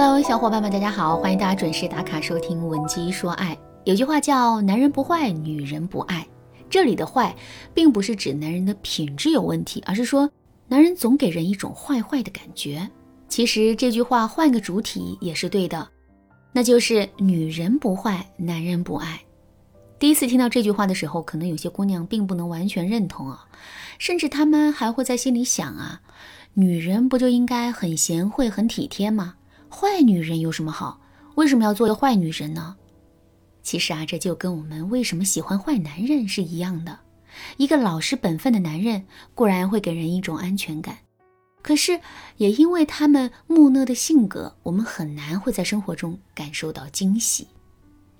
Hello，小伙伴们，大家好，欢迎大家准时打卡收听《文姬说爱》。有句话叫“男人不坏，女人不爱”，这里的坏，并不是指男人的品质有问题，而是说男人总给人一种坏坏的感觉。其实这句话换个主体也是对的，那就是女人不坏，男人不爱。第一次听到这句话的时候，可能有些姑娘并不能完全认同啊，甚至她们还会在心里想啊，女人不就应该很贤惠、很体贴吗？坏女人有什么好？为什么要做一个坏女人呢？其实啊，这就跟我们为什么喜欢坏男人是一样的。一个老实本分的男人固然会给人一种安全感，可是也因为他们木讷的性格，我们很难会在生活中感受到惊喜。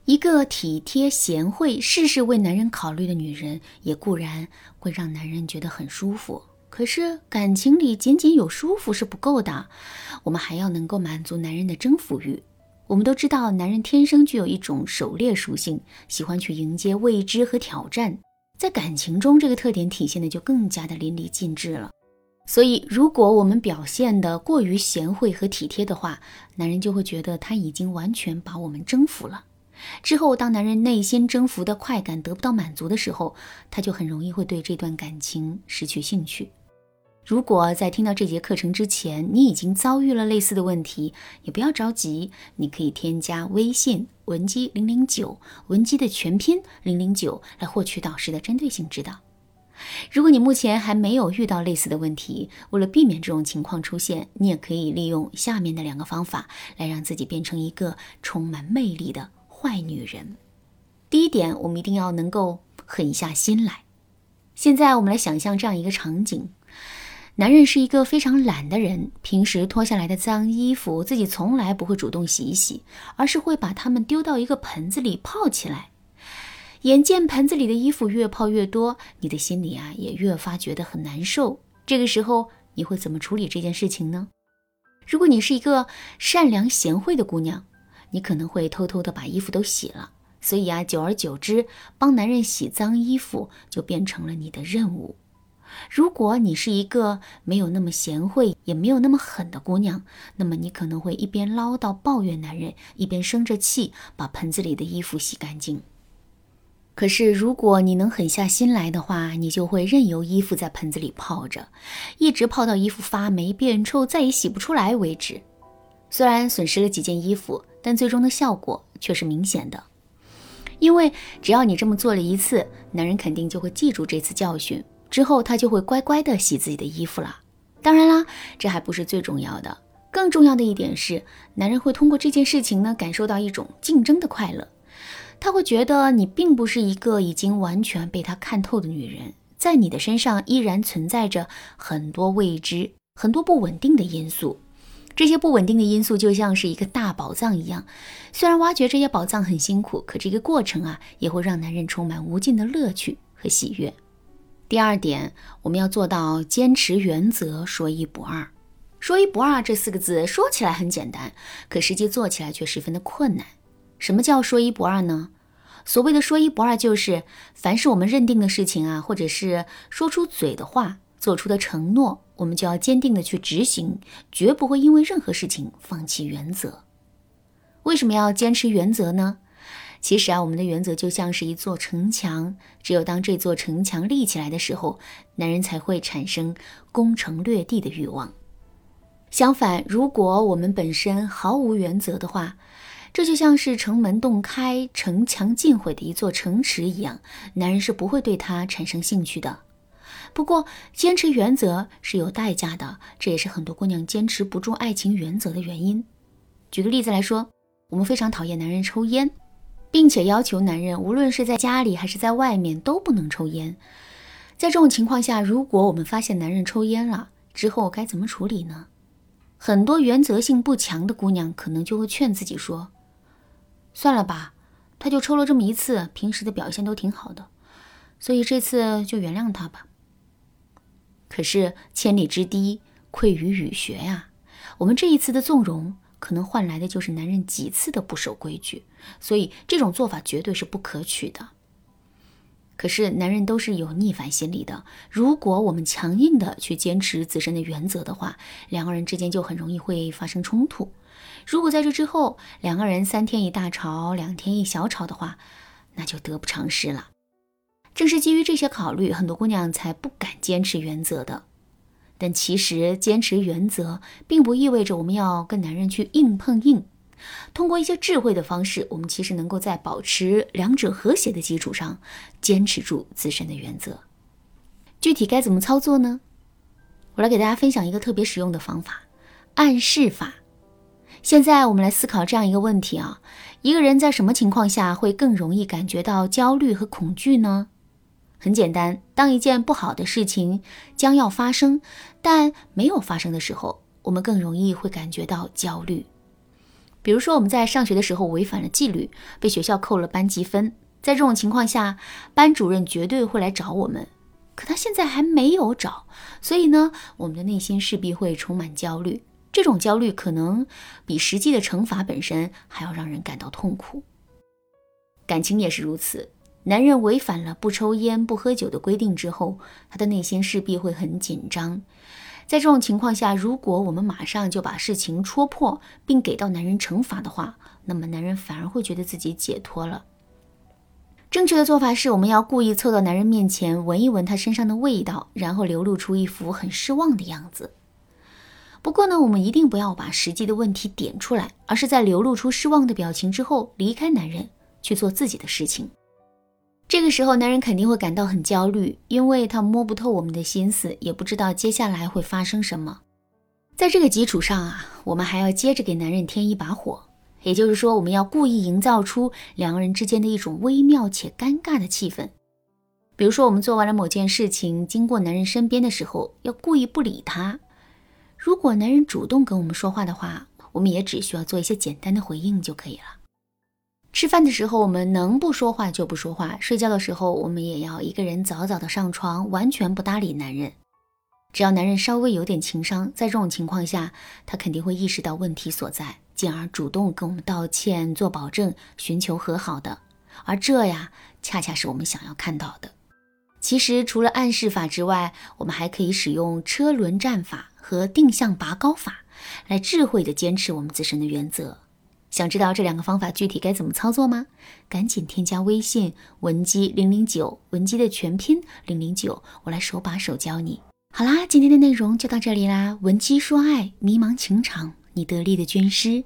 一个体贴贤惠、事事为男人考虑的女人，也固然会让男人觉得很舒服。可是感情里仅仅有舒服是不够的，我们还要能够满足男人的征服欲。我们都知道，男人天生具有一种狩猎属性，喜欢去迎接未知和挑战。在感情中，这个特点体现的就更加的淋漓尽致了。所以，如果我们表现的过于贤惠和体贴的话，男人就会觉得他已经完全把我们征服了。之后，当男人内心征服的快感得不到满足的时候，他就很容易会对这段感情失去兴趣。如果在听到这节课程之前，你已经遭遇了类似的问题，也不要着急，你可以添加微信文姬零零九，文姬的全拼零零九，来获取导师的针对性指导。如果你目前还没有遇到类似的问题，为了避免这种情况出现，你也可以利用下面的两个方法来让自己变成一个充满魅力的坏女人。第一点，我们一定要能够狠下心来。现在我们来想象这样一个场景。男人是一个非常懒的人，平时脱下来的脏衣服自己从来不会主动洗一洗，而是会把它们丢到一个盆子里泡起来。眼见盆子里的衣服越泡越多，你的心里啊也越发觉得很难受。这个时候你会怎么处理这件事情呢？如果你是一个善良贤惠的姑娘，你可能会偷偷的把衣服都洗了。所以啊，久而久之，帮男人洗脏衣服就变成了你的任务。如果你是一个没有那么贤惠，也没有那么狠的姑娘，那么你可能会一边唠叨抱怨男人，一边生着气把盆子里的衣服洗干净。可是如果你能狠下心来的话，你就会任由衣服在盆子里泡着，一直泡到衣服发霉变臭，再也洗不出来为止。虽然损失了几件衣服，但最终的效果却是明显的，因为只要你这么做了一次，男人肯定就会记住这次教训。之后，他就会乖乖的洗自己的衣服了。当然啦，这还不是最重要的，更重要的一点是，男人会通过这件事情呢，感受到一种竞争的快乐。他会觉得你并不是一个已经完全被他看透的女人，在你的身上依然存在着很多未知、很多不稳定的因素。这些不稳定的因素就像是一个大宝藏一样，虽然挖掘这些宝藏很辛苦，可这个过程啊，也会让男人充满无尽的乐趣和喜悦。第二点，我们要做到坚持原则，说一不二。说一不二这四个字说起来很简单，可实际做起来却十分的困难。什么叫说一不二呢？所谓的说一不二，就是凡是我们认定的事情啊，或者是说出嘴的话、做出的承诺，我们就要坚定的去执行，绝不会因为任何事情放弃原则。为什么要坚持原则呢？其实啊，我们的原则就像是一座城墙，只有当这座城墙立起来的时候，男人才会产生攻城略地的欲望。相反，如果我们本身毫无原则的话，这就像是城门洞开、城墙尽毁的一座城池一样，男人是不会对它产生兴趣的。不过，坚持原则是有代价的，这也是很多姑娘坚持不住爱情原则的原因。举个例子来说，我们非常讨厌男人抽烟。并且要求男人，无论是在家里还是在外面，都不能抽烟。在这种情况下，如果我们发现男人抽烟了之后，该怎么处理呢？很多原则性不强的姑娘可能就会劝自己说：“算了吧，他就抽了这么一次，平时的表现都挺好的，所以这次就原谅他吧。”可是千里之堤溃于蚁穴呀，我们这一次的纵容。可能换来的就是男人几次的不守规矩，所以这种做法绝对是不可取的。可是男人都是有逆反心理的，如果我们强硬的去坚持自身的原则的话，两个人之间就很容易会发生冲突。如果在这之后两个人三天一大吵，两天一小吵的话，那就得不偿失了。正是基于这些考虑，很多姑娘才不敢坚持原则的。但其实坚持原则，并不意味着我们要跟男人去硬碰硬。通过一些智慧的方式，我们其实能够在保持两者和谐的基础上，坚持住自身的原则。具体该怎么操作呢？我来给大家分享一个特别实用的方法——暗示法。现在我们来思考这样一个问题啊：一个人在什么情况下会更容易感觉到焦虑和恐惧呢？很简单，当一件不好的事情将要发生，但没有发生的时候，我们更容易会感觉到焦虑。比如说，我们在上学的时候违反了纪律，被学校扣了班级分。在这种情况下，班主任绝对会来找我们。可他现在还没有找，所以呢，我们的内心势必会充满焦虑。这种焦虑可能比实际的惩罚本身还要让人感到痛苦。感情也是如此，男人违反了不抽烟、不喝酒的规定之后，他的内心势必会很紧张。在这种情况下，如果我们马上就把事情戳破，并给到男人惩罚的话，那么男人反而会觉得自己解脱了。正确的做法是，我们要故意凑到男人面前，闻一闻他身上的味道，然后流露出一副很失望的样子。不过呢，我们一定不要把实际的问题点出来，而是在流露出失望的表情之后，离开男人，去做自己的事情。这个时候，男人肯定会感到很焦虑，因为他摸不透我们的心思，也不知道接下来会发生什么。在这个基础上啊，我们还要接着给男人添一把火，也就是说，我们要故意营造出两个人之间的一种微妙且尴尬的气氛。比如说，我们做完了某件事情，经过男人身边的时候，要故意不理他。如果男人主动跟我们说话的话，我们也只需要做一些简单的回应就可以了。吃饭的时候，我们能不说话就不说话；睡觉的时候，我们也要一个人早早的上床，完全不搭理男人。只要男人稍微有点情商，在这种情况下，他肯定会意识到问题所在，进而主动跟我们道歉、做保证、寻求和好的。而这呀，恰恰是我们想要看到的。其实，除了暗示法之外，我们还可以使用车轮战法和定向拔高法，来智慧地坚持我们自身的原则。想知道这两个方法具体该怎么操作吗？赶紧添加微信文姬零零九，文姬的全拼零零九，我来手把手教你。好啦，今天的内容就到这里啦。文姬说爱，迷茫情场，你得力的军师。